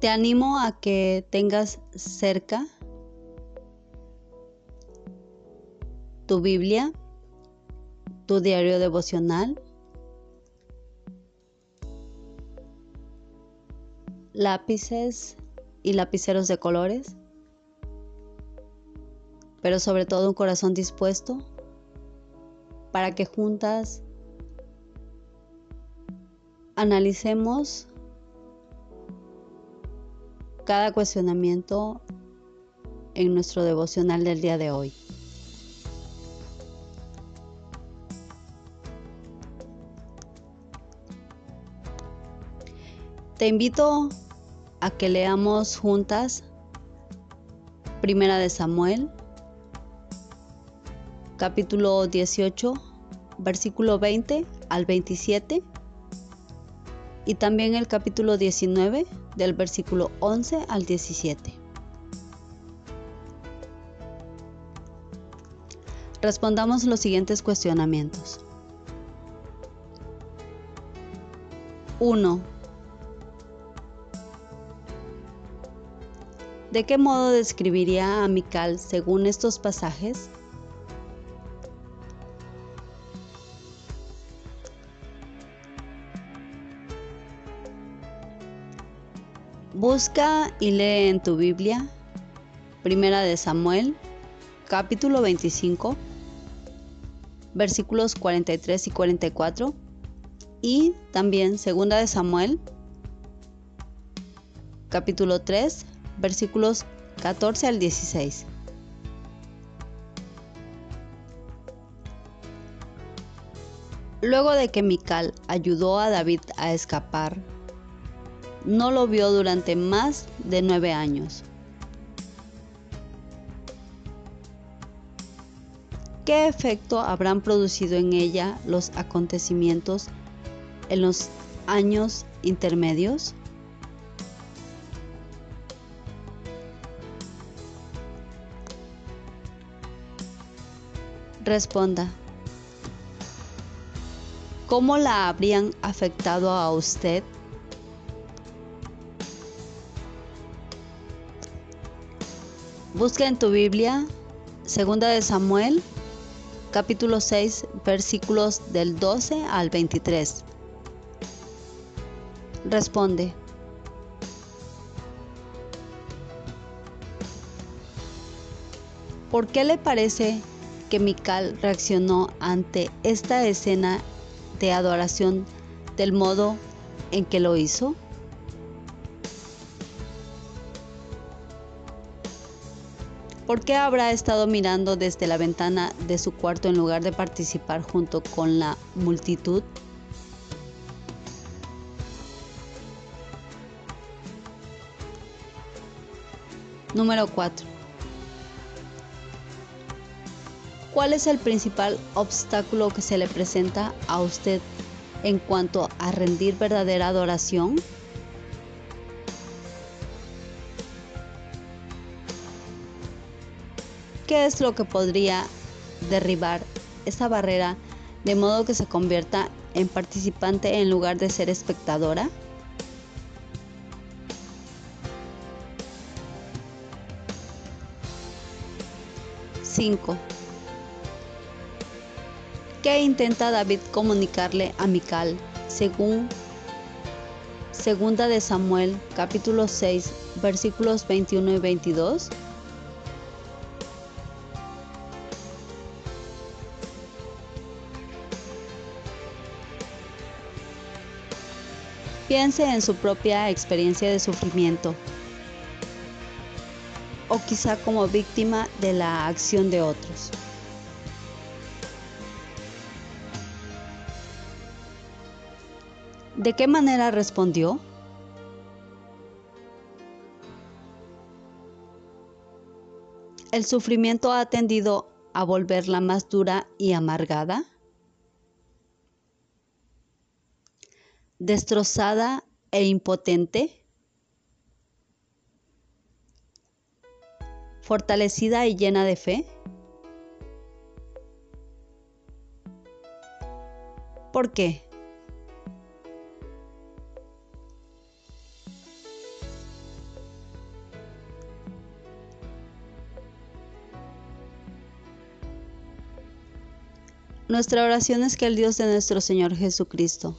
Te animo a que tengas cerca tu Biblia, tu diario devocional, lápices y lapiceros de colores, pero sobre todo un corazón dispuesto para que juntas analicemos cada cuestionamiento en nuestro devocional del día de hoy. Te invito a que leamos juntas Primera de Samuel, capítulo 18, versículo 20 al 27, y también el capítulo 19, del versículo 11 al 17. Respondamos los siguientes cuestionamientos. 1. ¿De qué modo describiría a Mical según estos pasajes? Busca y lee en tu Biblia Primera de Samuel, capítulo 25, versículos 43 y 44, y también Segunda de Samuel, capítulo 3, versículos 14 al 16. Luego de que Mical ayudó a David a escapar no lo vio durante más de nueve años. ¿Qué efecto habrán producido en ella los acontecimientos en los años intermedios? Responda. ¿Cómo la habrían afectado a usted Busca en tu Biblia, Segunda de Samuel, capítulo 6, versículos del 12 al 23. Responde. ¿Por qué le parece que Mical reaccionó ante esta escena de adoración del modo en que lo hizo? ¿Por qué habrá estado mirando desde la ventana de su cuarto en lugar de participar junto con la multitud? Número 4. ¿Cuál es el principal obstáculo que se le presenta a usted en cuanto a rendir verdadera adoración? ¿Qué es lo que podría derribar esa barrera de modo que se convierta en participante en lugar de ser espectadora? Cinco. ¿Qué intenta David comunicarle a Mical según Segunda de Samuel capítulo 6 versículos 21 y 22? Piense en su propia experiencia de sufrimiento o quizá como víctima de la acción de otros. ¿De qué manera respondió? ¿El sufrimiento ha tendido a volverla más dura y amargada? ¿Destrozada e impotente? ¿Fortalecida y llena de fe? ¿Por qué? Nuestra oración es que el Dios de nuestro Señor Jesucristo,